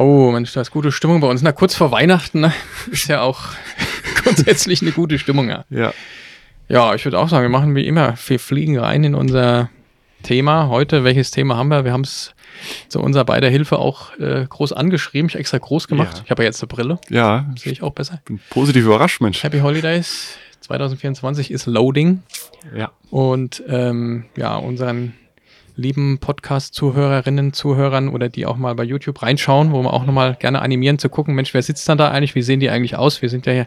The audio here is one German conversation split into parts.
Oh, Mensch, da ist gute Stimmung bei uns. Na, kurz vor Weihnachten ne? ist ja auch grundsätzlich eine gute Stimmung, ja. Ja. Ja, ich würde auch sagen, wir machen wie immer, wir fliegen rein in unser Thema. Heute, welches Thema haben wir? Wir haben es zu unserer beider Hilfe auch äh, groß angeschrieben. Ich extra groß gemacht. Ja. Ich habe ja jetzt eine Brille. Ja, Sehe ich auch besser. bin positiv überrascht, Mensch. Happy Holidays 2024 ist Loading. Ja. Und ähm, ja, unseren lieben Podcast-Zuhörerinnen, Zuhörern oder die auch mal bei YouTube reinschauen, wo wir auch nochmal gerne animieren zu gucken, Mensch, wer sitzt dann da eigentlich? Wie sehen die eigentlich aus? Wir sind ja hier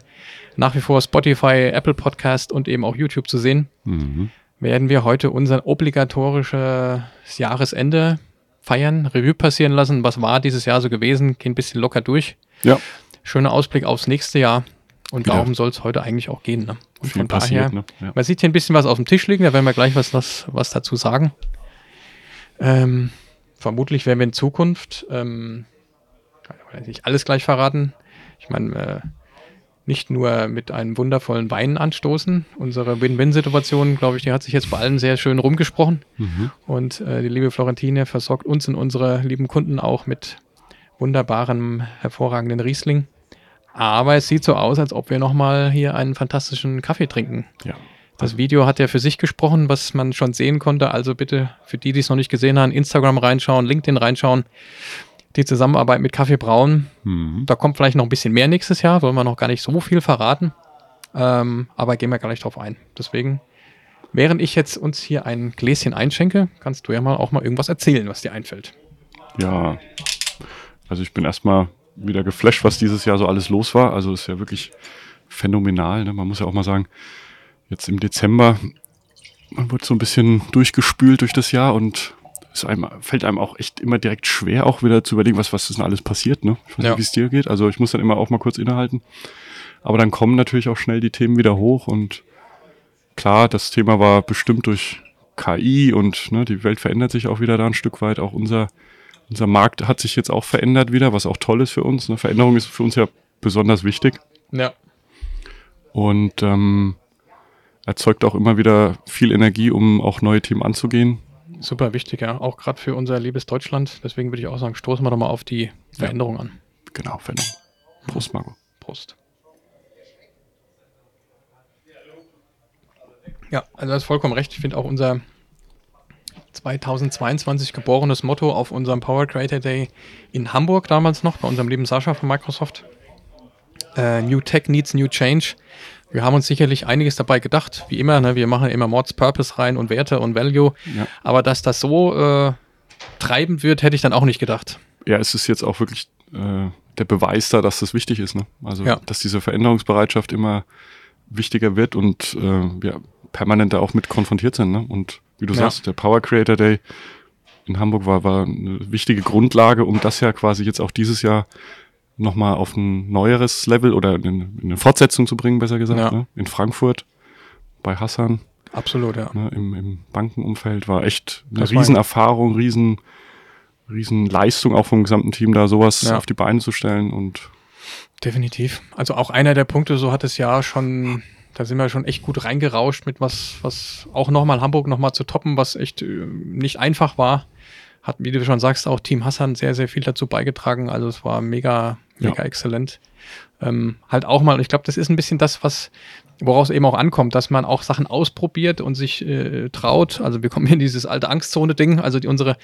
nach wie vor Spotify, Apple Podcast und eben auch YouTube zu sehen. Mhm. Werden wir heute unser obligatorisches Jahresende feiern, Revue passieren lassen. Was war dieses Jahr so gewesen? Gehen ein bisschen locker durch. Ja, Schöner Ausblick aufs nächste Jahr. Und darum soll es heute eigentlich auch gehen. Ne? Und viel von daher, passiert, ne? Ja. man sieht hier ein bisschen was auf dem Tisch liegen, da werden wir gleich was, was, was dazu sagen. Ähm, vermutlich werden wir in Zukunft, ähm, nicht alles gleich verraten. Ich meine, äh, nicht nur mit einem wundervollen Wein anstoßen. Unsere Win-Win-Situation, glaube ich, die hat sich jetzt bei allen sehr schön rumgesprochen. Mhm. Und äh, die liebe Florentine versorgt uns und unsere lieben Kunden auch mit wunderbarem, hervorragenden Riesling. Aber es sieht so aus, als ob wir nochmal hier einen fantastischen Kaffee trinken. Ja. Das Video hat ja für sich gesprochen, was man schon sehen konnte. Also bitte für die, die es noch nicht gesehen haben, Instagram reinschauen, LinkedIn reinschauen. Die Zusammenarbeit mit Kaffee Braun. Mhm. Da kommt vielleicht noch ein bisschen mehr nächstes Jahr, wollen wir noch gar nicht so viel verraten. Ähm, aber gehen wir gleich drauf ein. Deswegen, während ich jetzt uns hier ein Gläschen einschenke, kannst du ja mal auch mal irgendwas erzählen, was dir einfällt. Ja. Also ich bin erstmal wieder geflasht, was dieses Jahr so alles los war. Also ist ja wirklich phänomenal. Ne? Man muss ja auch mal sagen, jetzt im Dezember, man wird so ein bisschen durchgespült durch das Jahr und es einem, fällt einem auch echt immer direkt schwer, auch wieder zu überlegen, was, was ist denn alles passiert. Ne? Ich weiß Ja. nicht, wie es dir geht. Also ich muss dann immer auch mal kurz innehalten. Aber dann kommen natürlich auch schnell die Themen wieder hoch und klar, das Thema war bestimmt durch KI und ne, die Welt verändert sich auch wieder da ein Stück weit. Auch unser, unser Markt hat sich jetzt auch verändert wieder, was auch toll ist für uns. Ne? Veränderung ist für uns ja besonders wichtig Ja. und ähm, erzeugt auch immer wieder viel Energie, um auch neue Themen anzugehen. Super wichtig, ja. Auch gerade für unser liebes Deutschland. Deswegen würde ich auch sagen, stoßen wir doch mal auf die Veränderung an. Genau, Veränderung. Prost, Marco. Prost. Ja, also du hast vollkommen recht. Ich finde auch unser 2022 geborenes Motto auf unserem Power Creator Day in Hamburg damals noch, bei unserem lieben Sascha von Microsoft. Äh, New Tech needs New Change. Wir haben uns sicherlich einiges dabei gedacht, wie immer. Ne? Wir machen immer Mods Purpose rein und Werte und Value. Ja. Aber dass das so äh, treibend wird, hätte ich dann auch nicht gedacht. Ja, es ist jetzt auch wirklich äh, der Beweis da, dass das wichtig ist. Ne? Also, Ja. dass diese Veränderungsbereitschaft immer wichtiger wird und äh, wir permanent da auch mit konfrontiert sind. Ne? Und wie du Ja. sagst, der Power Creator Day in Hamburg war, war eine wichtige Grundlage, um das ja quasi jetzt auch dieses Jahr nochmal auf ein neueres Level oder in, in eine Fortsetzung zu bringen, besser gesagt. Ja. Ne? In Frankfurt bei Hassan Absolut, ja. ne? Im, im Bankenumfeld war echt eine Das Riesenerfahrung, riesen, riesen Leistung auch vom gesamten Team, da sowas Ja. auf die Beine zu stellen und Definitiv. Also auch einer der Punkte, so hat es ja schon, da sind wir schon echt gut reingerauscht mit was, was auch nochmal Hamburg nochmal zu toppen, was echt äh, nicht einfach war. Hat, wie du schon sagst, auch Team Hassan sehr, sehr viel dazu beigetragen. Also es war mega, mega Ja. exzellent. Ähm, halt auch mal, ich glaube, das ist ein bisschen das, was, woraus eben auch ankommt, dass man auch Sachen ausprobiert und sich äh, traut. Also wir kommen hier in dieses alte Angstzone-Ding, also die, unsere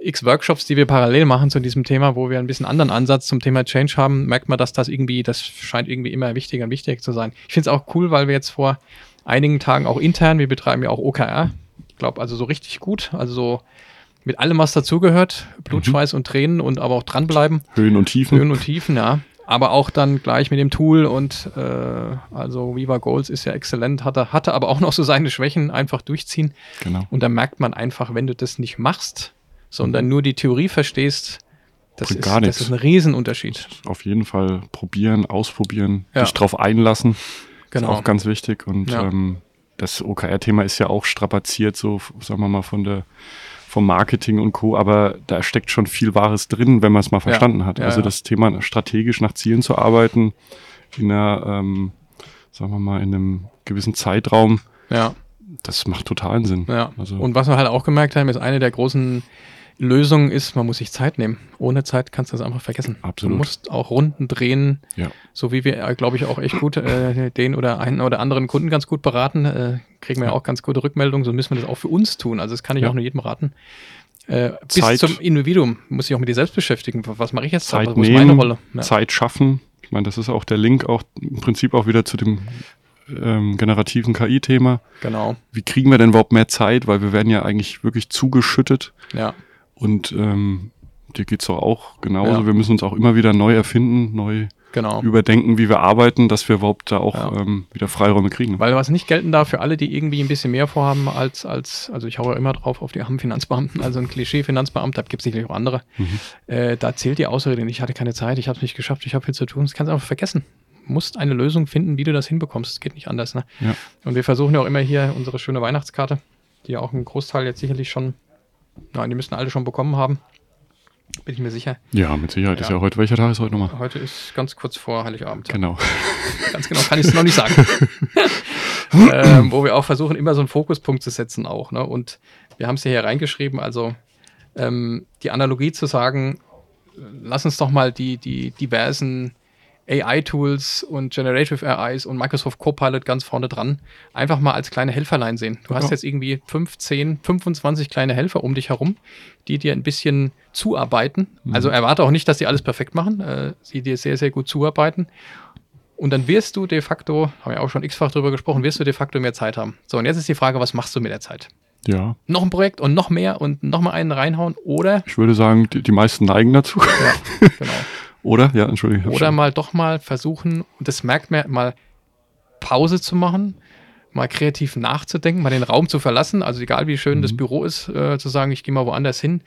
x Workshops, die wir parallel machen zu diesem Thema, wo wir ein bisschen anderen Ansatz zum Thema Change haben, merkt man, dass das irgendwie, das scheint irgendwie immer wichtiger und wichtiger zu sein. Ich finde es auch cool, weil wir jetzt vor einigen Tagen auch intern, wir betreiben ja auch OKR, ich glaube also so richtig gut, also so mit allem, was dazugehört, Blut, Schweiß und Tränen und aber auch dranbleiben. Höhen und Tiefen. Höhen und Tiefen, ja. Aber auch dann gleich mit dem Tool und äh, also Viva Goals ist ja exzellent, hatte, hatte aber auch noch so seine Schwächen, einfach durchziehen. Genau. Und da merkt man einfach, wenn du das nicht machst, sondern nur die Theorie verstehst, das ist, gar das nichts. ist ein Riesenunterschied. Auf jeden Fall probieren, ausprobieren, Ja. sich drauf einlassen. Genau. Ist auch ganz wichtig. Und Ja. ähm, das OKR-Thema ist ja auch strapaziert, so sagen wir mal von der vom Marketing und Co. Aber da steckt schon viel Wahres drin, wenn man es mal verstanden hat. Ja, also ja. das Thema strategisch nach Zielen zu arbeiten, in einer, ähm, sagen wir mal, in einem gewissen Zeitraum, Ja, Das macht totalen Sinn. Ja. Also- und was wir halt auch gemerkt haben, ist eine der großen Lösungen ist, man muss sich Zeit nehmen. Ohne Zeit kannst du das einfach vergessen. Absolut. Du musst auch Runden drehen, Ja. so wie wir, äh, glaube ich, auch echt gut äh, den oder einen oder anderen Kunden ganz gut beraten. Äh, kriegen wir ja auch ganz gute Rückmeldungen. So müssen wir das auch für uns tun. Also das kann ich Ja. auch nur jedem raten. Äh, bis Zeit- zum Individuum muss ich auch mit dir selbst beschäftigen. Was mache ich jetzt? Zeit? Wo nehmen, meine Rolle? Ja. Zeit schaffen. Ich meine, das ist auch der Link auch im Prinzip auch wieder zu dem ähm, generativen KI-Thema. Genau. Wie kriegen wir denn überhaupt mehr Zeit? Weil wir werden ja eigentlich wirklich zugeschüttet Ja. Und ähm, dir geht's doch auch genauso. Ja. Wir müssen uns auch immer wieder neu erfinden, neu Genau. überdenken, wie wir arbeiten, dass wir überhaupt da auch Ja. ähm, wieder Freiräume kriegen. Weil was nicht gelten darf für alle, die irgendwie ein bisschen mehr vorhaben als, als also ich haue ja immer drauf auf die armen Finanzbeamten, also ein Klischee-Finanzbeamter, gibt es sicherlich auch andere. Mhm. Äh, da zählt die Ausrede, ich hatte keine Zeit, ich habe es nicht geschafft, ich habe viel zu tun. Das kannst du einfach vergessen. Du musst eine Lösung finden, wie du das hinbekommst. Es geht nicht anders. Ne? Ja. Und wir versuchen ja auch immer hier unsere schöne Weihnachtskarte, die ja auch ein Großteil jetzt sicherlich schon, nein, die müssen alle schon bekommen haben. Bin ich mir sicher. Ja, mit Sicherheit. Ist Ja. ja heute, welcher Tag ist heute nochmal? Heute ist ganz kurz vor Heiligabend. ja. Genau. Ganz genau kann ich es noch nicht sagen. ähm, wo wir auch versuchen, immer so einen Fokuspunkt zu setzen auch. Ne? Und wir haben es hier reingeschrieben, also ähm, die Analogie zu sagen, lass uns doch mal die, die diversen AI-Tools und Generative AIs und Microsoft Copilot ganz vorne dran einfach mal als kleine Helferlein sehen. Du hast Ja. jetzt irgendwie 15, 25 kleine Helfer um dich herum, die dir ein bisschen zuarbeiten. Also erwarte auch nicht, dass die alles perfekt machen, äh, sie dir sehr, sehr gut zuarbeiten. Und dann wirst du de facto, haben wir auch schon x-fach drüber gesprochen, wirst du de facto mehr Zeit haben. So, und jetzt ist die Frage, was machst du mit der Zeit? Ja. Noch ein Projekt und noch mehr und noch mal einen reinhauen oder, Ich würde sagen, die, die meisten neigen dazu. ja, genau. Oder? Ja, hab Oder schon- mal doch mal versuchen, und das merkt man, mal Pause zu machen, mal kreativ nachzudenken, mal den Raum zu verlassen. Also egal wie schön das Mhm. Büro ist, äh, zu sagen, ich gehe mal woanders hin.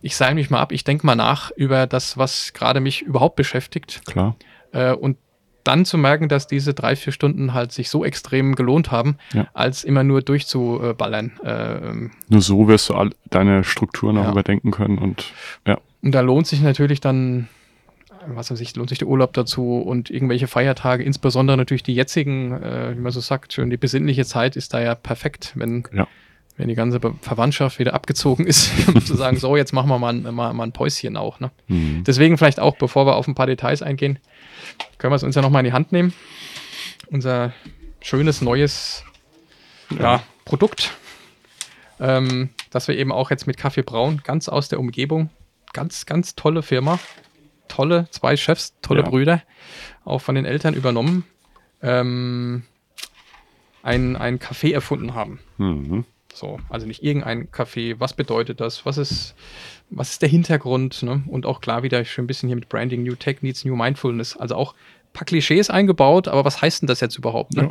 Ich seile mich mal ab, ich denke mal nach über das, was gerade mich überhaupt beschäftigt. Klar. Äh, und dann zu merken, dass diese drei, vier Stunden halt sich so extrem gelohnt haben, Ja. als immer nur durchzuballern. Ähm, Nur so wirst du all deine Strukturen auch Ja. überdenken können und ja. Und da lohnt sich natürlich dann, was weiß ich, lohnt sich der Urlaub dazu und irgendwelche Feiertage, insbesondere natürlich die jetzigen, äh, wie man so sagt, schön die besinnliche Zeit ist da ja perfekt, wenn, Ja. wenn die ganze Verwandtschaft wieder abgezogen ist, um zu sagen, so, jetzt machen wir mal, ein- mal, mal ein Päuschen auch. Ne? Mhm. Deswegen vielleicht auch, bevor wir auf ein paar Details eingehen, können wir es uns ja nochmal in die Hand nehmen. Unser schönes neues ja, Produkt, ähm, das wir eben auch jetzt mit Kaffee brauen, ganz aus der Umgebung. Ganz, ganz tolle Firma. Tolle, zwei Chefs, tolle Ja. Brüder, auch von den Eltern übernommen. Ähm, ein, ein Kaffee erfunden haben. Mhm. So, also nicht irgendein Kaffee. Was bedeutet das? Was ist, was ist der Hintergrund? Ne? Und auch klar wieder schön ein bisschen hier mit Branding, New Tech Needs New Mindfulness. Also auch ein paar Klischees eingebaut, aber was heißt denn das jetzt überhaupt? Ne? Ja.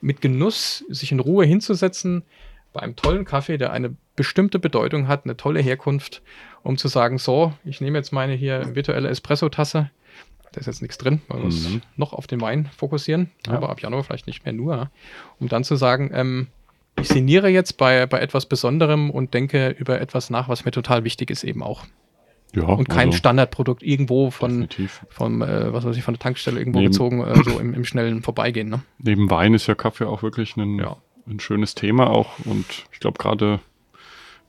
Mit Genuss, sich in Ruhe hinzusetzen bei einem tollen Kaffee, der eine bestimmte Bedeutung hat, eine tolle Herkunft, um zu sagen, so, ich nehme jetzt meine hier virtuelle Espresso-Tasse. Da ist jetzt nichts drin, weil wir uns Mhm. noch auf den Wein fokussieren, Ja. aber ab Januar vielleicht nicht mehr nur, um dann zu sagen, ähm, ich sinniere jetzt bei, bei etwas Besonderem und denke über etwas nach, was mir total wichtig ist, eben auch. Ja, Und kein also Standardprodukt irgendwo von, definitiv. vom, äh, was weiß ich, von der Tankstelle irgendwo Neben- gezogen, äh, so im, im schnellen Vorbeigehen. Ne? Neben Wein ist ja Kaffee auch wirklich ein, Ja. Ein schönes Thema auch. Und ich glaube, gerade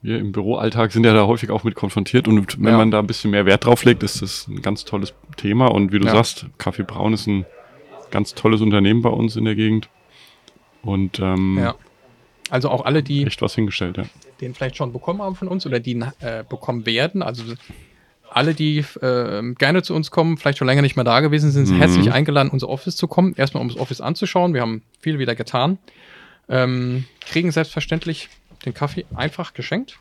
wir im Büroalltag sind ja da häufig auch mit konfrontiert. Und wenn Ja. man da ein bisschen mehr Wert drauf legt, ist das ein ganz tolles Thema. Und wie du Ja. sagst, Kaffee Braun ist ein ganz tolles Unternehmen bei uns in der Gegend. Und ähm, Ja. Also auch alle, die echt was hingestellt, ja. den vielleicht schon bekommen haben von uns oder die äh, bekommen werden. Also alle, die äh, gerne zu uns kommen, vielleicht schon länger nicht mehr da gewesen sind, sind Mhm. herzlich eingeladen, unser Office zu kommen. Erstmal, um das Office anzuschauen. Wir haben viel wieder getan. Ähm, kriegen selbstverständlich den Kaffee einfach geschenkt.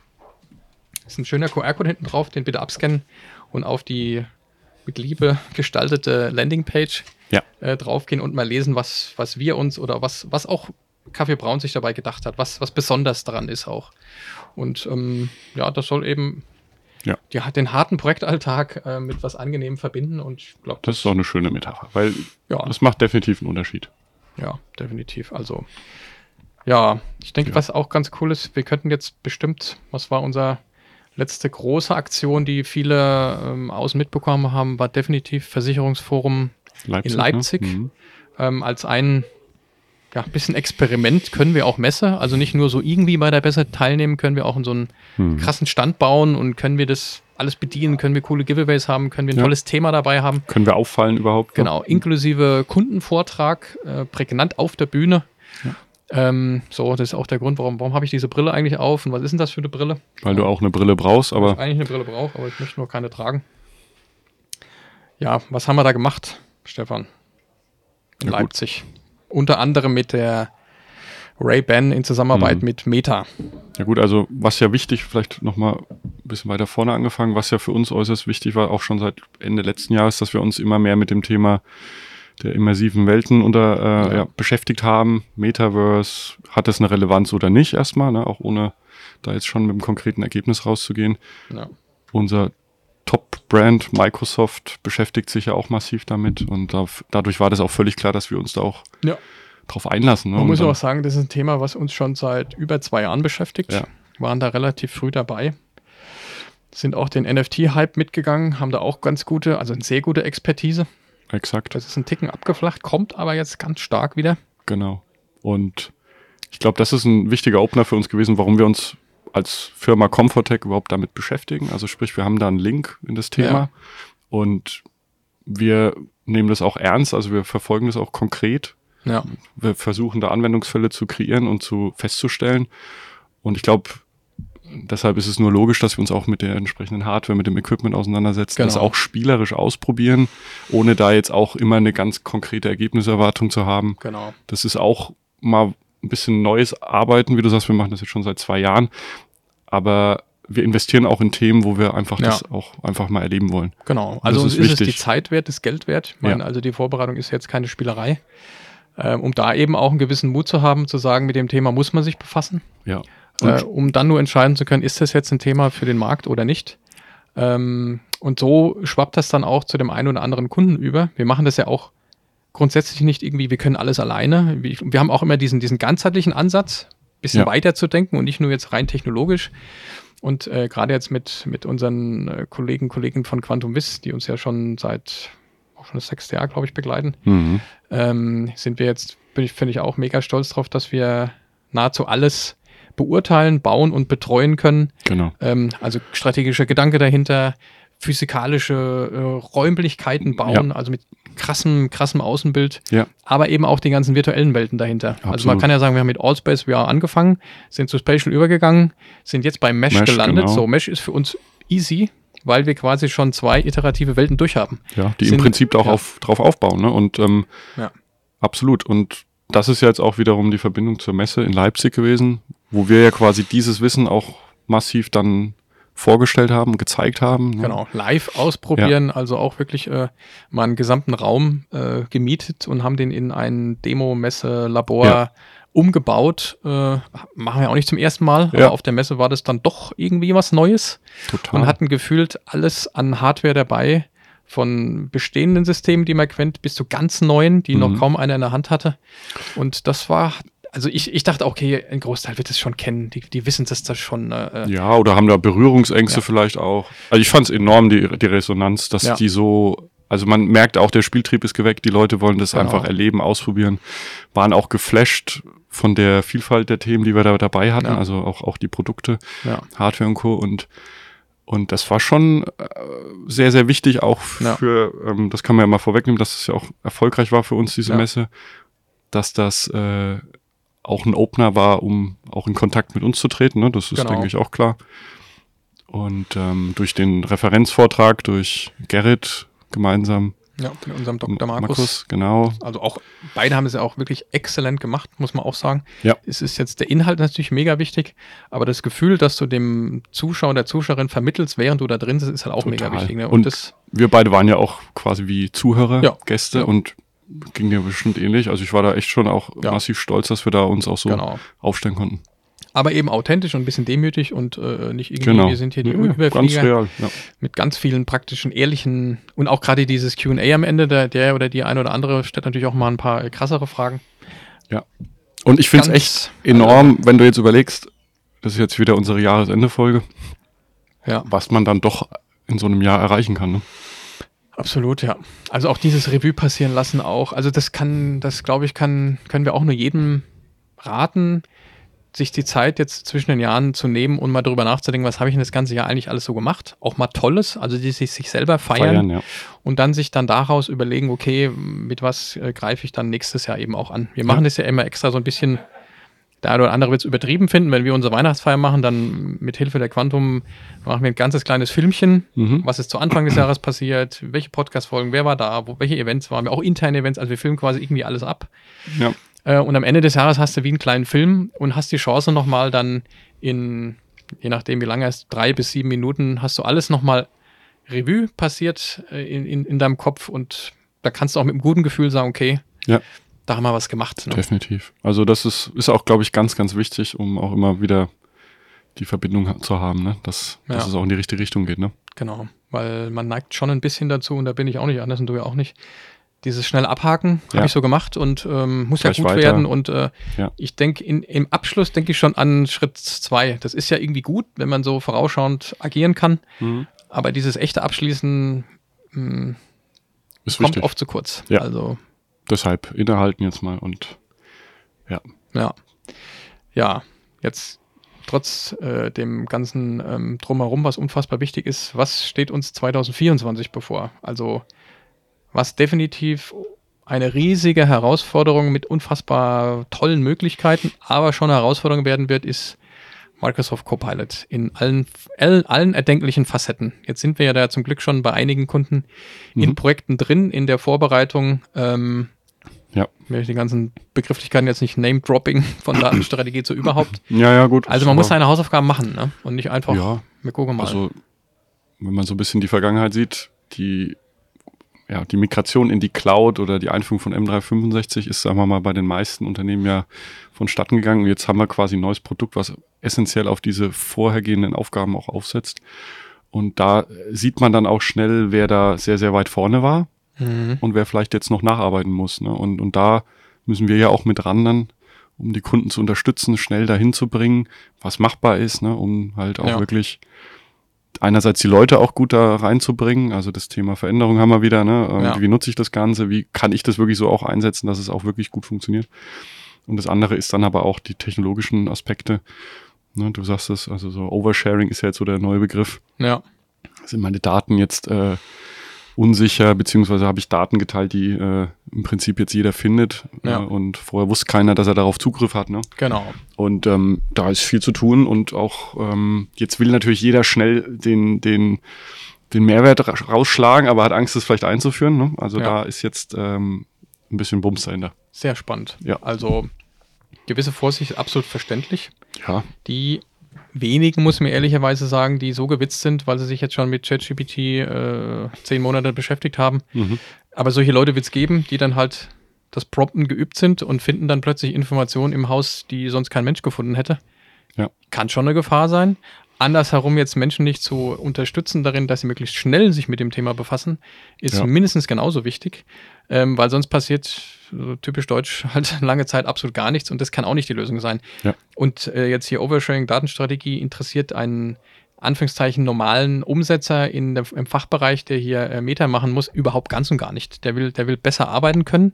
Ist ein schöner QR-Code hinten drauf, den bitte abscannen und auf die mit Liebe gestaltete Landingpage Ja. äh, draufgehen und mal lesen, was, was wir uns oder was, was auch Kaffee Braun sich dabei gedacht hat, was, was besonders daran ist auch. Und ähm, ja, das soll eben Ja. die, hat den harten Projektalltag äh, mit was Angenehmem verbinden und ich glaube, Das ist auch eine schöne Metapher, weil ja, das macht definitiv einen Unterschied. ja, definitiv. Also, ja, ich denke, Ja. was auch ganz cool ist, wir könnten jetzt bestimmt, was war unser letzte große Aktion, die viele ähm, außen mitbekommen haben, war definitiv Versicherungsforum Leipzig, Leipzig. Ne? Mhm. ähm, als ein ja, bisschen Experiment. Können wir auch Messe, also nicht nur so irgendwie bei der Messe teilnehmen, können wir auch in so einen Hm. krassen Stand bauen und können wir das alles bedienen, können wir coole Giveaways haben, können wir ein Ja. tolles Thema dabei haben. Können wir auffallen überhaupt? Genau, inklusive Kundenvortrag, äh, prägnant auf der Bühne. Ähm, so, das ist auch der Grund, warum, warum habe ich diese Brille eigentlich auf und was ist denn das für eine Brille? Weil du auch eine Brille brauchst, ich aber eigentlich eine Brille brauche, aber ich möchte nur keine tragen. Ja, was haben wir da gemacht, Stefan? In Ja, gut. Leipzig. Unter anderem mit der Ray-Ban in Zusammenarbeit Mhm. mit Meta. ja gut, also was ja wichtig, vielleicht nochmal ein bisschen weiter vorne angefangen, was ja für uns äußerst wichtig war, auch schon seit Ende letzten Jahres, dass wir uns immer mehr mit dem Thema der immersiven Welten unter, äh, Ja. beschäftigt haben. Metaverse, hat das eine Relevanz oder nicht erstmal, ne? auch ohne da jetzt schon mit einem konkreten Ergebnis rauszugehen. Ja. Unser Top-Brand Microsoft beschäftigt sich ja auch massiv damit und da, dadurch war das auch völlig klar, dass wir uns da auch Ja. drauf einlassen. Ne? Man Und muss auch sagen, das ist ein Thema, was uns schon seit über zwei Jahren beschäftigt. Ja. Waren da relativ früh dabei. Sind auch den NFT-Hype mitgegangen, haben da auch ganz gute, also eine sehr gute Expertise. Exakt. Das ist ein Ticken abgeflacht, kommt aber jetzt ganz stark wieder. Genau. Und ich glaube, das ist ein wichtiger Opener für uns gewesen, warum wir uns als Firma Comfortech überhaupt damit beschäftigen. Also sprich, wir haben da einen Link in das Thema Ja. und wir nehmen das auch ernst, also wir verfolgen das auch konkret. Ja, Wir versuchen da Anwendungsfälle zu kreieren und zu festzustellen. Und ich glaube, deshalb ist es nur logisch, dass wir uns auch mit der entsprechenden Hardware, mit dem Equipment auseinandersetzen, das Genau. auch spielerisch ausprobieren, ohne da jetzt auch immer eine ganz konkrete Ergebniserwartung zu haben. genau. Das ist auch mal ein bisschen neues Arbeiten, wie du sagst, wir machen das jetzt schon seit zwei Jahren. Aber wir investieren auch in Themen, wo wir einfach Ja. das auch einfach mal erleben wollen. Genau. Also das uns ist ist, es die Zeit wert, das Geld wert. Ich meine, Ja. also die Vorbereitung ist jetzt keine Spielerei. Ähm, um da eben auch einen gewissen Mut zu haben, zu sagen, mit dem Thema muss man sich befassen. Ja. Äh, um dann nur entscheiden zu können, ist das jetzt ein Thema für den Markt oder nicht. Ähm, und so schwappt das dann auch zu dem einen oder anderen Kunden über. Wir machen das ja auch grundsätzlich nicht irgendwie, wir können alles alleine. Wir, haben auch immer diesen, diesen ganzheitlichen Ansatz, bisschen Ja. weiter zu denken und nicht nur jetzt rein technologisch. Und äh, gerade jetzt mit, mit unseren äh, Kollegen, Kolleginnen von Quantum Wiss, die uns ja schon seit auch schon das sechste Jahr, glaube ich, begleiten, Mhm. ähm, sind wir jetzt, bin ich, finde ich auch mega stolz drauf, dass wir nahezu alles beurteilen, bauen und betreuen können. Genau. Ähm, also strategischer Gedanke dahinter, physikalische äh, Räumlichkeiten bauen, also mit krassem, krassem Außenbild, Ja. aber eben auch die ganzen virtuellen Welten dahinter. Also man Absolut. kann ja sagen, wir haben mit Allspace VR angefangen, sind zu Spatial übergegangen, sind jetzt bei Mesh, Mesh, gelandet. genau. So, Mesh ist für uns easy, weil wir quasi schon zwei iterative Welten durchhaben. Ja, die Sind- im Prinzip auch ja. auf, drauf aufbauen. Ne? Und ähm, Ja. absolut. Und das ist ja jetzt auch wiederum die Verbindung zur Messe in Leipzig gewesen, wo wir ja quasi dieses Wissen auch massiv dann vorgestellt haben gezeigt haben. ne? Genau, live ausprobieren, also auch wirklich äh, mal einen gesamten Raum äh, gemietet und haben den in ein Demo-Messe-Labor Ja. umgebaut. Äh, machen wir auch nicht zum ersten Mal, Ja. aber auf der Messe war das dann doch irgendwie was Neues Total. und hatten gefühlt alles an Hardware dabei, von bestehenden Systemen, die man kennt, bis zu ganz neuen, die noch Mhm. kaum einer in der Hand hatte. Und das war, also ich, ich dachte, okay, ein Großteil wird es schon kennen, die, die wissen das das schon. Äh, Ja, oder haben da Berührungsängste Ja. vielleicht auch. Also ich fand es enorm, die, die Resonanz, dass Ja. die so, also man merkt auch, der Spieltrieb ist geweckt, die Leute wollen das Genau. einfach erleben, ausprobieren, waren auch geflasht von der Vielfalt der Themen, die wir da dabei hatten, Ja. also auch, auch die Produkte, ja. Hardware und Co. Und, und das war schon äh, sehr, sehr wichtig auch Ja. für, ähm, das kann man ja mal vorwegnehmen, dass es ja auch erfolgreich war für uns, diese Ja. Messe, dass das äh, auch ein Opener war, um auch in Kontakt mit uns zu treten. Ne? Das ist, Genau. denke ich, auch klar. Und ähm, durch den Referenzvortrag, durch Gerrit gemeinsam, Ja, mit unserem Dr. Markus. Markus, genau. Also auch, beide haben es ja auch wirklich exzellent gemacht, muss man auch sagen. Ja. Es ist jetzt der Inhalt natürlich mega wichtig, aber das Gefühl, dass du dem Zuschauer, der Zuschauerin vermittelst, während du da drin sitzt, ist halt auch mega Total. wichtig. Ne? Und das, Wir beide waren ja auch quasi wie Zuhörer, Ja. Gäste Ja. und ging dir bestimmt ähnlich. Also ich war da echt schon auch Ja. massiv stolz, dass wir da uns auch so genau. aufstellen konnten. Aber eben authentisch und ein bisschen demütig und äh, nicht irgendwie, Genau. wir sind hier die Ja, ganz Überflieger real. Ja. mit ganz vielen praktischen, ehrlichen und auch gerade dieses Q&A am Ende, der, der oder die eine oder andere stellt natürlich auch mal ein paar äh, krassere Fragen. Und ich finde es echt enorm, wenn du jetzt überlegst, das ist jetzt wieder unsere Jahresendefolge, Ja. was man dann doch in so einem Jahr erreichen kann. Ne? Absolut, ja. Also auch dieses Revue passieren lassen auch. Also das kann, das glaube ich, kann, können wir auch nur jedem raten, sich die Zeit jetzt zwischen den Jahren zu nehmen und mal darüber nachzudenken, was habe ich in das ganze Jahr eigentlich alles so gemacht. Auch mal Tolles, also die sich, sich selber feiern, Feiern, ja. und dann sich dann daraus überlegen, okay, mit was äh, greife ich dann nächstes Jahr eben auch an. Wir machen das ja immer extra so ein bisschen, der eine oder andere wird es übertrieben finden, wenn wir unsere Weihnachtsfeier machen, dann mit Hilfe der Quantum machen wir ein ganzes kleines Filmchen, Mhm. was ist zu Anfang des Jahres passiert, welche Podcast-Folgen, wer war da, wo, welche Events waren wir, auch interne Events, also wir filmen quasi irgendwie alles ab. Ja. Äh, und am Ende des Jahres hast du wie einen kleinen Film und hast die Chance nochmal dann in, je nachdem wie lange es ist, drei bis sieben Minuten, hast du alles nochmal Revue passiert äh, in, in, in deinem Kopf und da kannst du auch mit einem guten Gefühl sagen, okay, Ja. Da haben wir was gemacht. Ne? Definitiv. Also das ist, ist auch, glaube ich, ganz, ganz wichtig, um auch immer wieder die Verbindung zu haben, ne? dass, dass Ja. es auch in die richtige Richtung geht. Ne? Genau, weil man neigt schon ein bisschen dazu und da bin ich auch nicht anders und du ja auch nicht. Dieses schnell abhaken Ja. habe ich so gemacht und ähm, muss Gleich ja gut weiter. werden und äh, Ja. ich denke, im Abschluss denke ich schon an Schritt zwei. Das ist ja irgendwie gut, wenn man so vorausschauend agieren kann, aber dieses echte Abschließen mh, Ist kommt wichtig. oft zu kurz. Ja. Also Deshalb innehalten jetzt mal und ja. Ja. Ja, jetzt trotz äh, dem ganzen ähm, Drumherum, was unfassbar wichtig ist, was steht uns 2024 bevor? Also, was definitiv eine riesige Herausforderung mit unfassbar tollen Möglichkeiten, aber schon eine Herausforderung werden wird, ist Microsoft Copilot in allen, all- allen erdenklichen Facetten. Jetzt sind wir ja da zum Glück schon bei einigen Kunden in Mhm. Projekten drin, in der Vorbereitung. Ähm, Ja. will ich die ganzen Begrifflichkeiten jetzt nicht Name-Dropping von Datenstrategie zu überhaupt. Ja, ja, gut. Also man muss seine Hausaufgaben machen ne? und nicht einfach, Ja, wir gucken mal. Also, wenn man so ein bisschen die Vergangenheit sieht, die, ja, die Migration in die Cloud oder die Einführung von M365 ist, sagen wir mal, bei den meisten Unternehmen ja vonstatten gegangen. Und jetzt haben wir quasi ein neues Produkt, was essentiell auf diese vorhergehenden Aufgaben auch aufsetzt. Und da sieht man dann auch schnell, wer da sehr, sehr weit vorne war mhm. und wer vielleicht jetzt noch nacharbeiten muss. Ne? Und, und da müssen wir ja auch mit ran dann, um die Kunden zu unterstützen, schnell dahin zu bringen, was machbar ist, ne? um halt auch Ja. wirklich einerseits die Leute auch gut da reinzubringen. Also das Thema Veränderung haben wir wieder. Ne? Ähm, Ja. Wie nutze ich das Ganze? Wie kann ich das wirklich so auch einsetzen, dass es auch wirklich gut funktioniert? Und das andere ist dann aber auch die technologischen Aspekte. Ne? Du sagst es, also so Oversharing ist ja jetzt so der neue Begriff Ja, sind meine Daten jetzt äh, unsicher, beziehungsweise habe ich Daten geteilt, die äh, im Prinzip jetzt jeder findet. Ja. Äh, und vorher wusste keiner, dass er darauf Zugriff hat. Ne? genau. Und ähm, da ist viel zu tun und auch ähm, jetzt will natürlich jeder schnell den, den, den Mehrwert ra rausschlagen, aber hat Angst, das vielleicht einzuführen. Ne? Also Ja. da ist jetzt ähm, ein bisschen Bums dahinter. Sehr spannend. Ja. Also gewisse Vorsicht ist absolut verständlich. Ja, Die wenigen, muss man ehrlicherweise sagen, die so gewitzt sind, weil sie sich jetzt schon mit ChatGPT äh, zehn Monate beschäftigt haben. mhm. Aber solche Leute wird es geben, die dann halt das Prompten geübt sind und finden dann plötzlich Informationen im Haus, die sonst kein Mensch gefunden hätte. Ja. Kann schon eine Gefahr sein. Andersherum jetzt Menschen nicht zu unterstützen darin, dass sie möglichst schnell sich mit dem Thema befassen, ist Ja. mindestens genauso wichtig, ähm, weil sonst passiert so typisch deutsch halt lange Zeit absolut gar nichts und das kann auch nicht die Lösung sein. Ja. Und äh, jetzt hier Oversharing Datenstrategie interessiert einen Anführungszeichen normalen Umsetzer in der, im Fachbereich, der hier äh, Meta machen muss, überhaupt ganz und gar nicht. Der will, der will besser arbeiten können.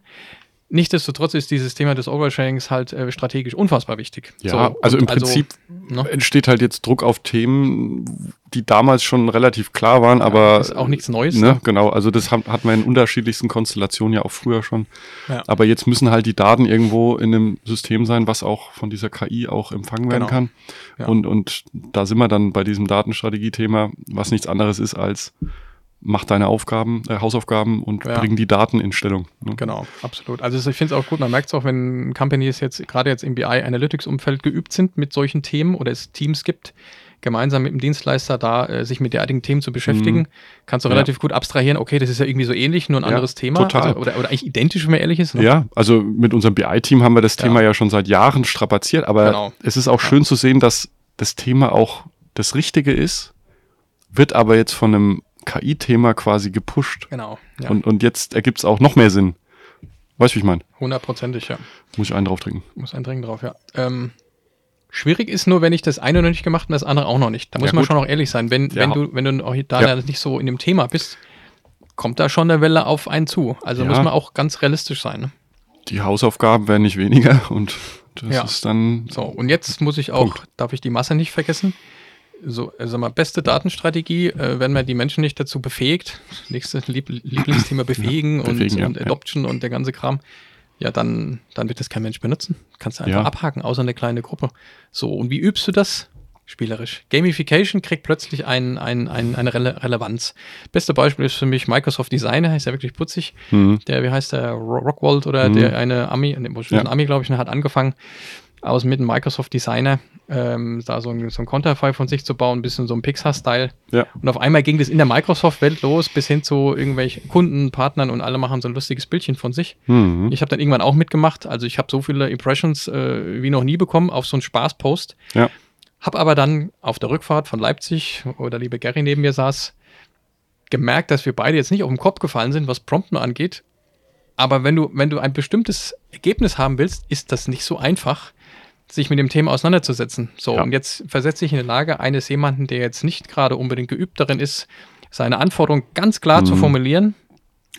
Nichtsdestotrotz ist dieses Thema des Oversharings halt äh, strategisch unfassbar wichtig. Ja, So, also im Prinzip ne, entsteht halt jetzt Druck auf Themen, die damals schon relativ klar waren, aber ist auch nichts Neues. Ne, Ne? genau, also das hat, hat man in unterschiedlichsten Konstellationen ja auch früher schon. Ja. Aber jetzt müssen halt die Daten irgendwo in einem System sein, was auch von dieser KI auch empfangen werden Genau. kann. Ja. Und, und da sind wir dann bei diesem Datenstrategie-Thema, was nichts anderes ist als mach deine Aufgaben, äh, Hausaufgaben und Ja. bring die Daten in Stellung. Ne? Genau, absolut. Also ich finde es auch gut, man merkt es auch, wenn Companies jetzt gerade jetzt im BI Analytics-Umfeld geübt sind mit solchen Themen oder es Teams gibt, gemeinsam mit dem Dienstleister da äh, sich mit derartigen Themen zu beschäftigen, Mhm. kannst du Ja. relativ gut abstrahieren, okay, das ist ja irgendwie so ähnlich, nur ein Ja, anderes Thema. total. Also, oder, oder eigentlich identisch, wenn man ehrlich ist. ne? Ja, also mit unserem BI-Team haben wir das. Thema ja schon seit Jahren strapaziert, aber Genau. es ist auch schön zu sehen, dass das Thema auch das Richtige ist, wird aber jetzt von einem KI-Thema quasi gepusht. Genau, ja. Und, und jetzt ergibt es auch noch mehr Sinn. Weißt du, wie ich meine? hundertprozentig, ja. Muss ich einen draufdrücken. Muss ein Dringen drauf, ja. Ähm, schwierig ist nur, wenn ich das eine noch nicht gemacht und das andere auch noch nicht. Da muss Ja, man gut. schon auch ehrlich sein. Wenn, Ja. wenn du, wenn du auch da nicht so in dem Thema bist, kommt da schon eine Welle auf einen zu. Also muss man auch ganz realistisch sein. Ne? Die Hausaufgaben werden nicht weniger und das ist dann. So, und jetzt muss ich auch, Punkt. darf ich die Masse nicht vergessen. So, also mal, beste Datenstrategie, äh, wenn man die Menschen nicht dazu befähigt, nächstes Lieb Lieblingsthema befähigen, Ja, befähigen, und, ja, und ja. Adoption und der ganze Kram, ja, dann, dann wird das kein Mensch benutzen. Kannst du einfach Ja. abhaken, außer eine kleine Gruppe. So, und wie übst du das? Spielerisch. Gamification kriegt plötzlich ein, ein, ein, eine Rele Relevanz. Beste Beispiel ist für mich Microsoft Designer, ist ja wirklich putzig. Hm, Der, wie heißt der, Ro- Rockwald oder Mhm. der eine Ami, ne, wo- Ja. ein Ami, glaube ich, hat angefangen, aus mit einem Microsoft Designer, ähm, da so ein, so ein Konterfei von sich zu bauen, ein bisschen so ein Pixar-Style. ja. Und auf einmal ging das in der Microsoft-Welt los, bis hin zu irgendwelchen Kunden, Partnern und alle machen so ein lustiges Bildchen von sich. Hm, Ich habe dann irgendwann auch mitgemacht. Also ich habe so viele Impressions äh, wie noch nie bekommen auf so einen Spaß-Post. ja. Hab aber dann auf der Rückfahrt von Leipzig, wo der liebe Gary neben mir saß, gemerkt, dass wir beide jetzt nicht auf den Kopf gefallen sind, was Prompten angeht. Aber wenn du, wenn du ein bestimmtes Ergebnis haben willst, ist das nicht so einfach, sich mit dem Thema auseinanderzusetzen. So, Ja. und jetzt versetze ich in die Lage eines jemanden, der jetzt nicht gerade unbedingt geübt darin ist, seine Anforderungen ganz klar zu Mhm. formulieren.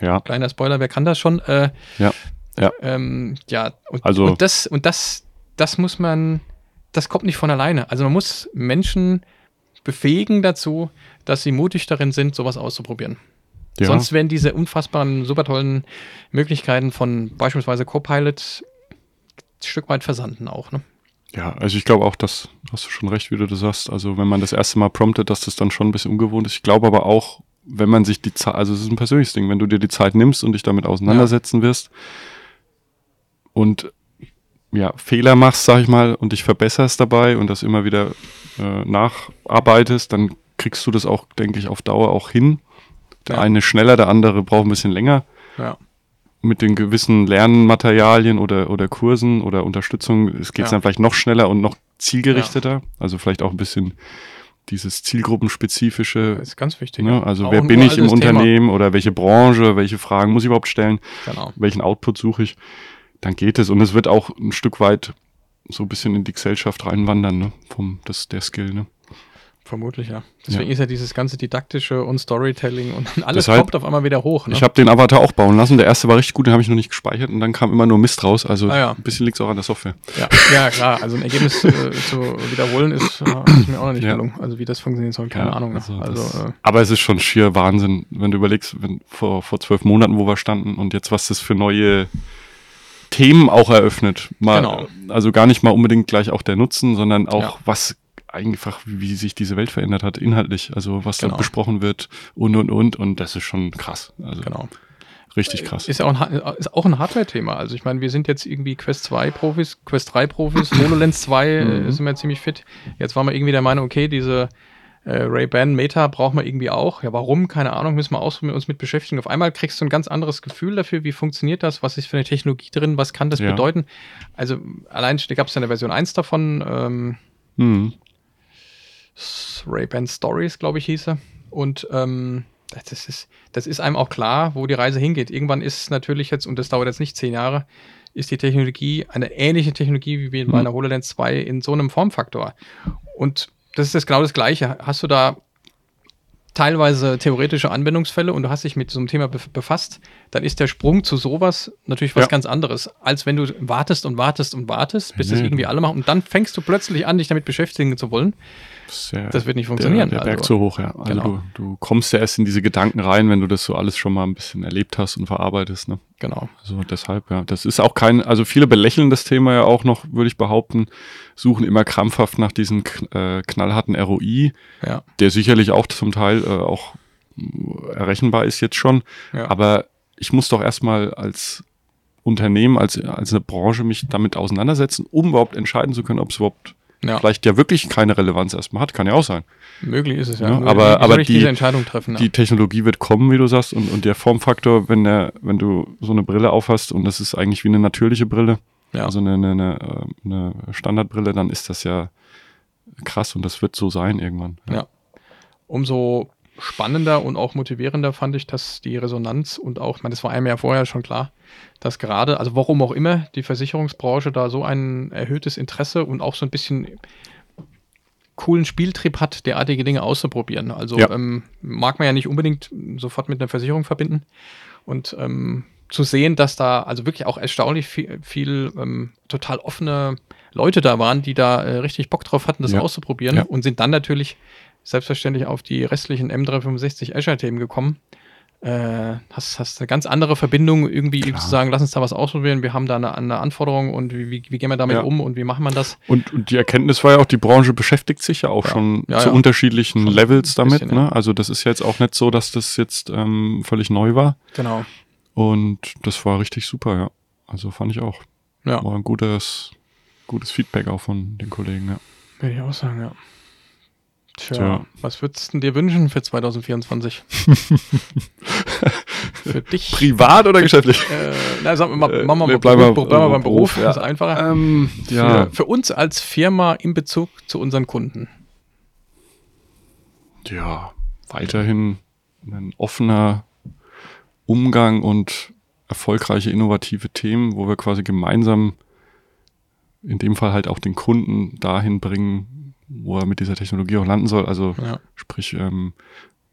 Ja. Kleiner Spoiler, wer kann das schon? Äh, Ja. Ja. ähm, ja, und, Also- und das, und das, das muss man, das kommt nicht von alleine. Also man muss Menschen befähigen dazu, dass sie mutig darin sind, sowas auszuprobieren. ja. Sonst werden diese unfassbaren, super tollen Möglichkeiten von beispielsweise Copilot ein Stück weit versanden auch. Ne? Ja, also ich glaube auch, das hast du schon recht, wie du das sagst. Also wenn man das erste Mal promptet, dass das dann schon ein bisschen ungewohnt ist. Ich glaube aber auch, wenn man sich die Zeit, also es ist ein persönliches Ding, wenn du dir die Zeit nimmst und dich damit auseinandersetzen wirst und ja, Fehler machst, sag ich mal, und dich verbesserst dabei und das immer wieder äh, nacharbeitest, dann kriegst du das auch, denke ich, auf Dauer auch hin. Der Ja. eine schneller, der andere braucht ein bisschen länger Ja. Mit den gewissen Lernmaterialien oder, oder Kursen oder Unterstützung, es geht Ja. dann vielleicht noch schneller und noch zielgerichteter. Also vielleicht auch ein bisschen dieses zielgruppenspezifische. Das ist ganz wichtig. Ne? Also Auch wer bin ich im Thema. Unternehmen oder welche Branche, welche Fragen muss ich überhaupt stellen, Genau. welchen Output suche ich, dann geht es. Und es wird auch ein Stück weit so ein bisschen in die Gesellschaft reinwandern, ne? Vom, das, der Skill, ne? Vermutlich, ja. Deswegen ist ja dieses ganze Didaktische und Storytelling und alles Deshalb- kommt auf einmal wieder hoch. Ne? Ich habe den Avatar auch bauen lassen. Der erste war richtig gut, den habe ich noch nicht gespeichert und dann kam immer nur Mist raus. Also Ah ja. ein bisschen liegt es auch an der Software. Ja, ja, klar. Also ein Ergebnis äh, zu wiederholen ist, äh, ist mir auch noch nicht Ja. gelungen. Also wie das funktionieren soll, keine Ja, Ahnung. Ne? also Also, das- äh, aber es ist schon schier Wahnsinn, wenn du überlegst, wenn, vor, vor zwölf Monaten, wo wir standen und jetzt, was das für neue Themen auch eröffnet. Mal, Genau. Also gar nicht mal unbedingt gleich auch der Nutzen, sondern auch Ja. was einfach, wie sich diese Welt verändert hat, inhaltlich. Also was Genau. da besprochen wird und und und und das ist schon krass. Also genau. richtig krass. Ist ja auch ein, ist auch ein Hardware-Thema. Also ich meine, wir sind jetzt irgendwie Quest 2 Profis, Quest 3 Profis, HoloLens 2 äh, Mhm. sind wir ziemlich fit. Jetzt waren wir irgendwie der Meinung, okay, diese äh, Ray-Ban Meta brauchen wir irgendwie auch. Ja, warum? Keine Ahnung, müssen wir auch uns mit beschäftigen. Auf einmal kriegst du ein ganz anderes Gefühl dafür, wie funktioniert das, was ist für eine Technologie drin, was kann das Ja. bedeuten. Also allein da gab es ja eine Version 1 davon, ähm, Mhm. Ray-Ban Stories, glaube ich, hieß er. Und ähm, das, ist, das ist einem auch klar, wo die Reise hingeht. Irgendwann ist natürlich jetzt, und das dauert jetzt nicht zehn Jahre, ist die Technologie eine ähnliche Technologie wie bei Mhm. einer HoloLens 2 in so einem Formfaktor. Und das ist das genau das Gleiche. Hast du da teilweise theoretische Anwendungsfälle und du hast dich mit so einem Thema bef- befasst, dann ist der Sprung zu sowas natürlich was Ja. ganz anderes, als wenn du wartest und wartest und wartest, bis das Nee. irgendwie alle machen und dann fängst du plötzlich an, dich damit beschäftigen zu wollen. Das, ja Das wird nicht funktionieren. Der, der Berg Also, zu hoch, ja. Also genau. du, du kommst ja erst in diese Gedanken rein, wenn du das so alles schon mal ein bisschen erlebt hast und verarbeitest, ne? Genau. Also deshalb, ja. Das ist auch kein, also viele belächeln das Thema ja auch noch, würde ich behaupten, suchen immer krampfhaft nach diesem äh, knallharten ROI, Ja. der sicherlich auch zum Teil äh, auch errechenbar ist jetzt schon. Ja. Aber ich muss doch erstmal als Unternehmen, als, als eine Branche mich damit auseinandersetzen, um überhaupt entscheiden zu können, ob es überhaupt Ja. vielleicht ja wirklich keine Relevanz erstmal hat. Kann ja auch sein. Möglich ist es ja. Ja, Nur aber- aber die- diese Entscheidung treffen. Die Technologie wird kommen, wie du sagst, und, und der Formfaktor, wenn der, wenn du so eine Brille aufhast und das ist eigentlich wie eine natürliche Brille, ja. also eine, eine, eine, äh, eine Standardbrille, dann ist das ja krass und das wird so sein irgendwann. Ja. Umso spannender und auch motivierender fand ich, dass die Resonanz und auch, ich meine, das war einem ja vorher schon klar, dass gerade, also warum auch immer, die Versicherungsbranche da so ein erhöhtes Interesse und auch so ein bisschen coolen Spieltrieb hat, derartige Dinge auszuprobieren. Also Ja. ähm, mag man ja nicht unbedingt sofort mit einer Versicherung verbinden. Und ähm, zu sehen, dass da also wirklich auch erstaunlich viel, viel ähm, total offene Leute da waren, die da äh, richtig Bock drauf hatten, das Ja. auszuprobieren Ja. und sind dann natürlich selbstverständlich auf die restlichen M365 Azure-Themen gekommen. Äh, hast, hast eine ganz andere Verbindung, irgendwie Klar. zu sagen, lass uns da was ausprobieren, wir haben da eine, eine Anforderung und wie, wie, wie gehen wir damit Ja. um und wie machen wir das? Und, und die Erkenntnis war ja auch, die Branche beschäftigt sich ja auch Ja. schon Ja, zu ja. unterschiedlichen Schon Levels damit. bisschen, ne? Also das ist jetzt auch nicht so, dass das jetzt ähm, völlig neu war. Genau. Und das war richtig super, ja. Also fand ich auch. Ja, War ein gutes, gutes Feedback auch von den Kollegen, ja. würde ich auch sagen, ja. Tja, Tja. was würdest du dir wünschen für 2024? für dich? Privat oder geschäftlich? Äh, na, sagen wir mal, Äh, machen wir wir mal bleiben Beruf, beim- bleiben wir beim Beruf, Beruf, ja. ist einfacher. Ähm, ja, Für, für uns als Firma in Bezug zu unseren Kunden. ja, weiterhin ein offener Umgang und erfolgreiche innovative Themen, wo wir quasi gemeinsam in dem Fall halt auch den Kunden dahin bringen, wo er mit dieser Technologie auch landen soll. Also Ja. sprich, ähm,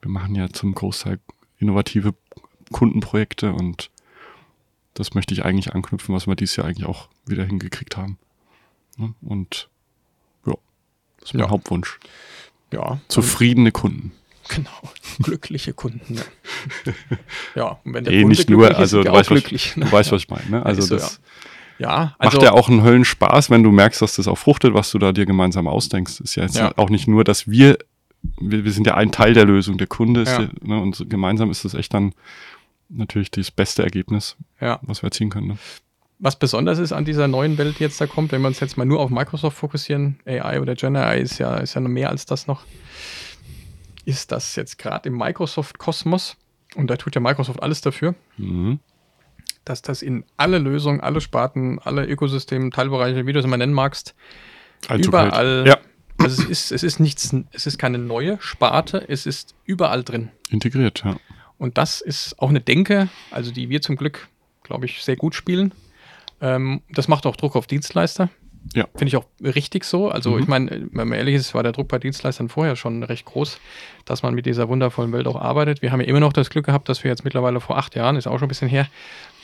wir machen ja zum Großteil innovative Kundenprojekte und das möchte ich eigentlich anknüpfen, was wir dieses Jahr eigentlich auch wieder hingekriegt haben. Ne? Und ja, das ist mein Ja. Hauptwunsch. Ja, Zufriedene Kunden. Genau. Glückliche Kunden. Ja, ja und wenn der Kunde nicht nur, glücklich ist, also sind du weißt, was, glücklich. du weißt, was ich meine. Ne? Also Ist so, das ja, also, macht ja auch einen Höllenspaß, wenn du merkst, dass das auch fruchtet, was du da dir gemeinsam ausdenkst. Ist ja jetzt Ja. auch nicht nur, dass wir, wir, wir sind ja ein Teil der Lösung, der Kunde ist, Ja. der, ne, und gemeinsam ist das echt dann natürlich das beste Ergebnis, ja. was wir erzielen können. Ne? Was besonders ist an dieser neuen Welt, die jetzt da kommt, wenn wir uns jetzt mal nur auf Microsoft fokussieren, AI oder Gen AI ist ja, ist ja noch mehr als das noch, ist das jetzt gerade im Microsoft-Kosmos, und da tut ja Microsoft alles dafür, Mhm. dass das in alle Lösungen, alle Sparten, alle Ökosysteme, Teilbereiche, wie du es immer nennen magst, Einzug überall. Ja, also es ist, es ist nichts, es ist keine neue Sparte, es ist überall drin. integriert, ja. Und das ist auch eine Denke, also die wir zum Glück, glaube ich, sehr gut spielen. Ähm, das macht auch Druck auf Dienstleister. Ja. Finde ich auch richtig so. Also Mhm. ich meine, wenn man ehrlich ist, war der Druck bei Dienstleistern vorher schon recht groß, dass man mit dieser wundervollen Welt auch arbeitet. Wir haben ja immer noch das Glück gehabt, dass wir jetzt mittlerweile vor acht Jahren, ist auch schon ein bisschen her,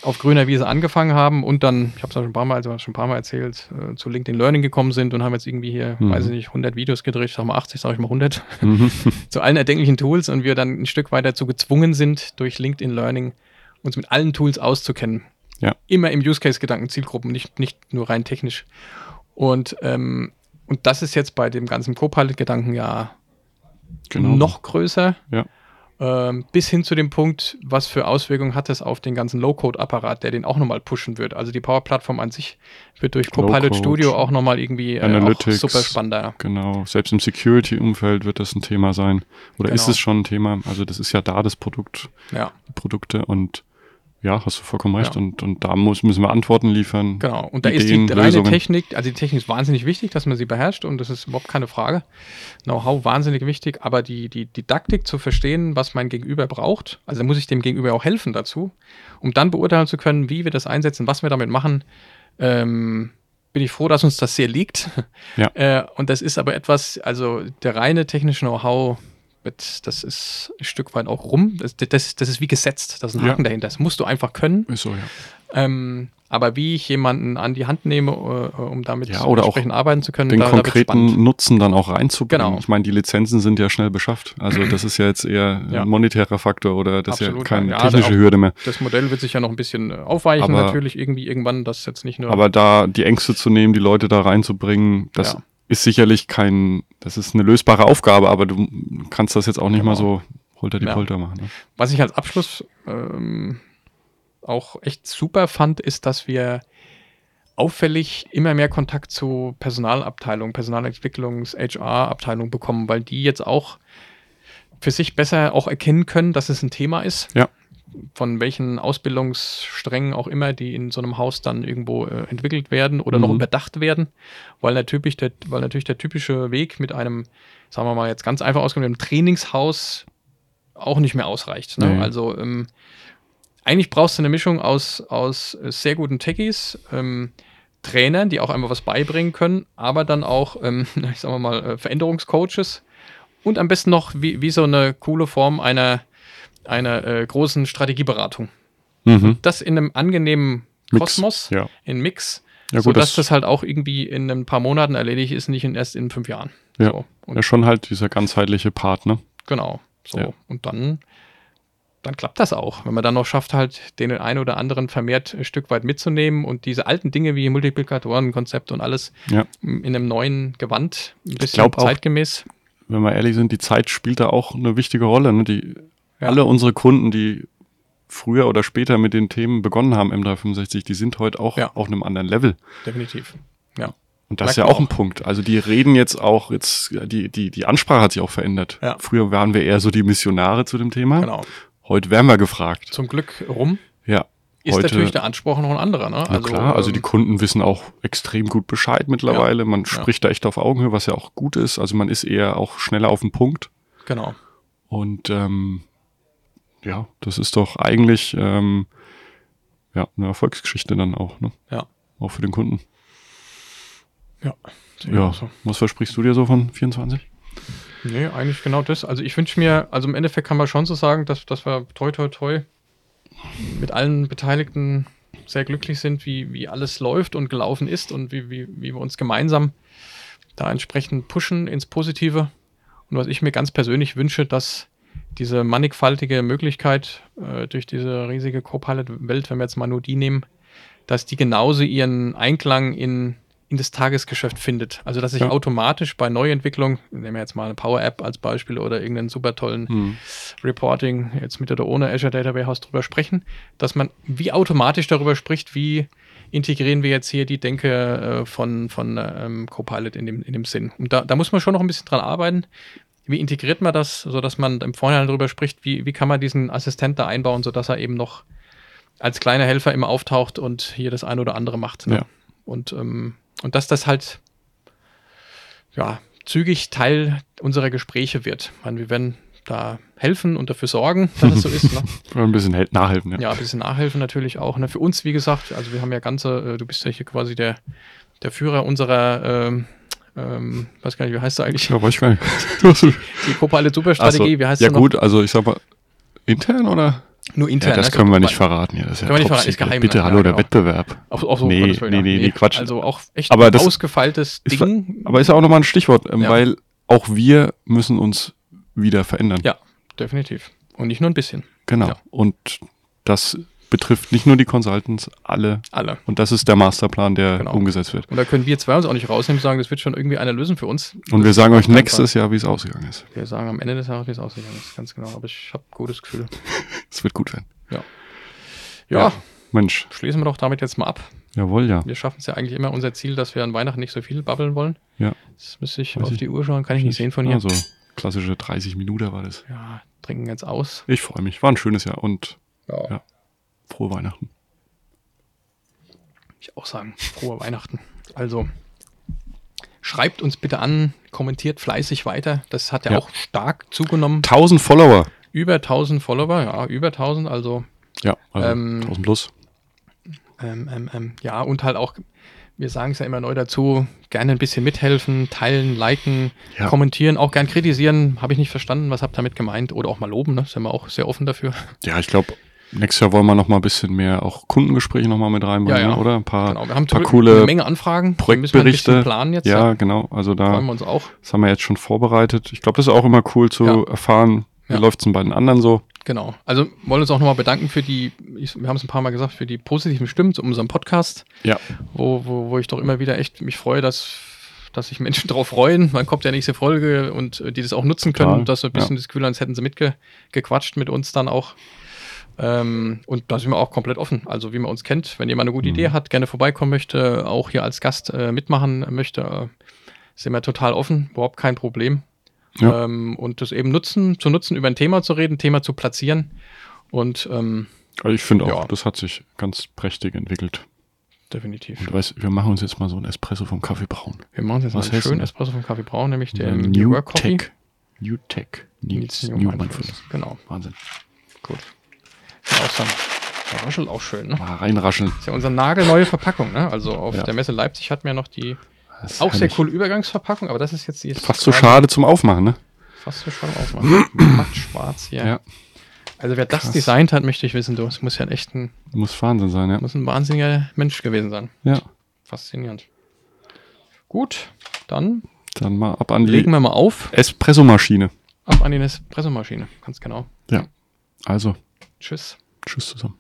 auf grüner Wiese angefangen haben und dann, ich habe es ja schon ein paar Mal, also schon ein paar Mal erzählt, äh, zu LinkedIn Learning gekommen sind und haben jetzt irgendwie hier, Mhm. weiß ich nicht, 100 Videos gedreht, sag mal 80, sag ich mal 100 Mhm. zu allen erdenklichen Tools und wir dann ein Stück weit dazu gezwungen sind, durch LinkedIn Learning uns mit allen Tools auszukennen. Ja. Immer im Use Case Gedanken, Zielgruppen, nicht, nicht nur rein technisch. Und, ähm, und das ist jetzt bei dem ganzen Copilot-Gedanken ja Genau. noch größer. Ja. Ähm, bis hin zu dem Punkt, was für Auswirkungen hat es auf den ganzen Low-Code-Apparat, der den auch nochmal pushen wird. Also die Power-Plattform an sich wird durch Copilot Studio auch nochmal irgendwie äh, Analytics. super spannender. Genau, selbst im Security-Umfeld wird das ein Thema sein. Oder ist Genau. es schon ein Thema? Also das ist ja da das Produkt, Ja. Produkte und ja, hast du vollkommen recht. Ja. Und, und da muss, müssen wir Antworten liefern. Genau, und da Ideen, ist die reine Lösungen. Technik, also die Technik ist wahnsinnig wichtig, dass man sie beherrscht und das ist überhaupt keine Frage. Know-how wahnsinnig wichtig, aber die, die Didaktik zu verstehen, was mein Gegenüber braucht, also muss ich dem Gegenüber auch helfen dazu, um dann beurteilen zu können, wie wir das einsetzen, was wir damit machen. Ähm, bin ich froh, dass uns das sehr liegt. Ja. Äh, und das ist aber etwas, also der reine technische Know-how, mit- das ist ein Stück weit auch rum. Das, das, das ist wie gesetzt, das ist ein Ja. Haken dahinter. Das musst du einfach können. Ist so, ja. Ähm, aber wie ich jemanden an die Hand nehme, äh, um damit Ja, oder auch entsprechend arbeiten zu können, Den da- da konkreten spannend. Nutzen dann auch reinzubringen. Genau. Ich meine, die Lizenzen sind ja schnell beschafft. Also das ist ja jetzt eher Ja. ein monetärer Faktor oder das ist ja Absolut, keine ja, technische auch- Hürde mehr. Das Modell wird sich ja noch ein bisschen äh, aufweichen, Aber- natürlich irgendwie irgendwann, das jetzt nicht nur. Aber da die Ängste zu nehmen, die Leute da reinzubringen, das Ja. Ist sicherlich kein, das ist eine lösbare Aufgabe, aber du kannst das jetzt auch nicht Genau. mal so holter die Ja. Polter machen. Ne? Was ich als Abschluss ähm, auch echt super fand, ist, dass wir auffällig immer mehr Kontakt zu Personalabteilungen, Personalentwicklungs-, HR-Abteilungen bekommen, weil die jetzt auch für sich besser auch erkennen können, dass es ein Thema ist. Ja. Von welchen Ausbildungssträngen auch immer, die in so einem Haus dann irgendwo äh, entwickelt werden oder noch Mhm. überdacht werden, weil natürlich, der, weil natürlich der typische Weg mit einem, sagen wir mal jetzt ganz einfach ausgedrückt, einem Trainingshaus auch nicht mehr ausreicht. Ne? Nee. Also ähm, eigentlich brauchst du eine Mischung aus, aus sehr guten Techies, ähm, Trainern, die auch einmal was beibringen können, aber dann auch, ähm, ich sag mal, äh, Veränderungscoaches und am besten noch wie, wie so eine coole Form einer, einer äh, großen Strategieberatung. Mhm. Das in einem angenehmen Mix, Kosmos, ja. in Mix, Ja, gut, sodass das, das halt auch irgendwie in ein paar Monaten erledigt ist, nicht in, erst in fünf Jahren. Ja. So. Ja, schon halt dieser ganzheitliche Part, ne? Genau. So. Ja. Und dann, dann klappt das auch. Wenn man dann noch schafft, halt den einen oder anderen vermehrt ein Stück weit mitzunehmen und diese alten Dinge wie Multiplikatoren-Konzept und alles in einem neuen Gewand, ein bisschen auch- zeitgemäß. Wenn wir ehrlich sind, die Zeit spielt da auch eine wichtige Rolle. Ne? Die, Ja. Alle unsere Kunden, die früher oder später mit den Themen begonnen haben, M365, die sind heute auch Ja. auf einem anderen Level. Definitiv. Ja. Und das ist Merkt ja man auch ein Punkt. Also die reden jetzt auch, jetzt, die, die, die Ansprache hat sich auch verändert. Ja. Früher waren wir eher so die Missionare zu dem Thema. Genau. Heute werden wir gefragt. Zum Glück rum Ja. ist Heute- natürlich der Anspruch noch ein anderer. Ne? Na klar, also die ähm, Kunden wissen auch extrem gut Bescheid mittlerweile. Man spricht da echt auf Augenhöhe, was ja auch gut ist. Also man ist eher auch schneller auf den Punkt. Genau. Und ähm, ja, das ist doch eigentlich ähm, ja, eine Erfolgsgeschichte dann auch, ne? Ja. Auch für den Kunden. Ja. Ja. So. Was versprichst du dir so von 24? Nee, eigentlich genau das. Also ich wünsche mir, also im Endeffekt kann man schon so sagen, dass, dass wir toi toi toi mit allen Beteiligten sehr glücklich sind, wie, wie alles läuft und gelaufen ist und wie, wie, wie wir uns gemeinsam da entsprechend pushen ins Positive. Und was ich mir ganz persönlich wünsche, dass diese mannigfaltige Möglichkeit äh, durch diese riesige Copilot-Welt, wenn wir jetzt mal nur die nehmen, dass die genauso ihren Einklang in, in das Tagesgeschäft findet. Also dass ich Ja. automatisch bei Neuentwicklung, nehmen wir jetzt mal eine Power-App als Beispiel oder irgendeinen super tollen Hm. Reporting, jetzt mit oder ohne Azure Data Warehouse drüber sprechen, dass man wie automatisch darüber spricht, wie integrieren wir jetzt hier die Denke äh, von, von ähm, Copilot in dem, in dem Sinn. Und da, da muss man schon noch ein bisschen dran arbeiten. Wie integriert man das, sodass man im Vorhinein darüber spricht, wie, wie kann man diesen Assistent da einbauen, sodass er eben noch als kleiner Helfer immer auftaucht und hier das eine oder andere macht. Ne? Ja. Und, ähm, und dass das halt ja, zügig Teil unserer Gespräche wird. Ich meine, wir werden da helfen und dafür sorgen, dass es so ist. Ne? Ein bisschen hel- nachhelfen, ja. Ja, ein bisschen nachhelfen natürlich auch. Ne? Für uns, wie gesagt, also wir haben ja ganze, äh, du bist ja hier quasi der, der Führer unserer, ähm, ähm, weiß gar nicht, wie heißt du eigentlich? Ja, weiß ich gar nicht. Hast- Die Copilot Superstrategie, so. wie heißt ja noch? gut, also ich sag mal, intern oder? Nur intern. ja, das ne? können wir nicht verraten. Ja, das ist ja Können wir nicht verraten, ist geheim, Bitte, ne? hallo, Ja, der genau. Wettbewerb. Auch, auch so, Nee, nee, ja. nee, nee, Quatsch. Also auch echt Aber ein ausgefeiltes Ist Ding. Aber ist ja auch nochmal ein Stichwort, ähm, Ja. weil auch wir müssen uns wieder verändern. Ja, definitiv. Und nicht nur ein bisschen. Genau. Ja. Und das betrifft nicht nur die Consultants, alle. Alle. Und das ist der Masterplan, der Genau. umgesetzt wird. Und da können wir zwei uns auch nicht rausnehmen und sagen, das wird schon irgendwie einer lösen für uns. Und wir sagen euch nächstes Jahr, wie es ausgegangen ist. Wir sagen am Ende des Jahres, wie es ausgegangen ist, ganz genau. Aber ich habe gutes Gefühl. Es wird gut werden. Ja, Ja. Mensch, schließen wir doch damit jetzt mal ab. jawohl, ja. Wir schaffen es ja eigentlich immer unser Ziel, dass wir an Weihnachten nicht so viel babbeln wollen. Ja. Das müsste ich Weiß auf ich- die Uhr schauen, kann ich nicht sehen von hier. Also, klassische 30 Minuten war das. Ja, trinken jetzt aus. Ich freue mich. War ein schönes Jahr und Ja. Ja. Frohe Weihnachten. Ich auch sagen, frohe Weihnachten. Also, schreibt uns bitte an, kommentiert fleißig weiter. Das hat ja, Ja. auch stark zugenommen. 1000 Follower. Über 1000 Follower, ja, über 1000. Also, Ja, also Ähm, 1000 plus. Ähm, ähm, ähm, ja, und halt auch, wir sagen es ja immer neu dazu, gerne ein bisschen mithelfen, teilen, liken, Ja. kommentieren, auch gern kritisieren. Habe ich nicht verstanden, was habt ihr damit gemeint? Oder auch mal loben, ne? Sind wir auch sehr offen dafür. Ja, ich glaube, nächstes Jahr wollen wir noch mal ein bisschen mehr auch Kundengespräche noch mal mit reinbringen, Ja, ja. oder? Ein paar, Genau, wir haben paar coole eine Menge Anfragen. Ein Projektberichte. planen jetzt. ja, Ja. genau. Also da Freuen wir uns auch. das haben wir jetzt schon vorbereitet. Ich glaube, das ist auch immer cool zu erfahren, wie Ja. läuft es bei den anderen so. Genau. Also wollen uns auch nochmal bedanken für die, ich, wir haben es ein paar Mal gesagt, für die positiven Stimmen zu unserem Podcast, Ja. wo, wo, wo ich doch immer wieder echt mich freue, dass, dass sich Menschen darauf freuen. Man kommt ja nächste Folge und äh, die das auch nutzen können, und dass so ein bisschen ja. das Gefühl haben, als hätten sie mitgequatscht mit uns dann auch. Ähm, und da sind wir auch komplett offen. Also wie man uns kennt, wenn jemand eine gute Mhm. Idee hat, gerne vorbeikommen möchte, auch hier als Gast äh, mitmachen möchte, äh, sind wir total offen, überhaupt kein Problem. Ja. Ähm, und das eben nutzen, zu nutzen, über ein Thema zu reden, Thema zu platzieren. Und ähm, Also ich finde auch, Ja. das hat sich ganz prächtig entwickelt. definitiv. Und du weißt, wir machen uns jetzt mal so ein Espresso vom Kaffee braun. Wir machen jetzt mal Was einen hältst schönen? Espresso vom Kaffee Braun, nämlich den New Work Coffee. Tech. New Tech. Nils Nils New New Mindfulness. Mindfulness. Genau, Wahnsinn. gut. Ja, auch sagen. Der raschelt auch schön, ne? Mal reinrascheln. Das ist ja unsere nagelneue Verpackung, ne? Also auf Ja. der Messe Leipzig hatten wir noch die auch sehr herrlich. coole Übergangsverpackung, aber das ist jetzt die ist Fast so schade zum Aufmachen, ne? Fast so schade aufmachen. Matt schwarz hier. Ja. Also wer das Krass. designt hat, möchte ich wissen, du. Es muss ja echt ein, Muss Wahnsinn sein, ja. muss ein wahnsinniger Mensch gewesen sein. Ja. Faszinierend. Gut, dann Dann mal ab an die legen wir mal auf. Espressomaschine. Ab an die Espressomaschine. Ganz genau. Ja. Also, Tschüss. tschüss zusammen.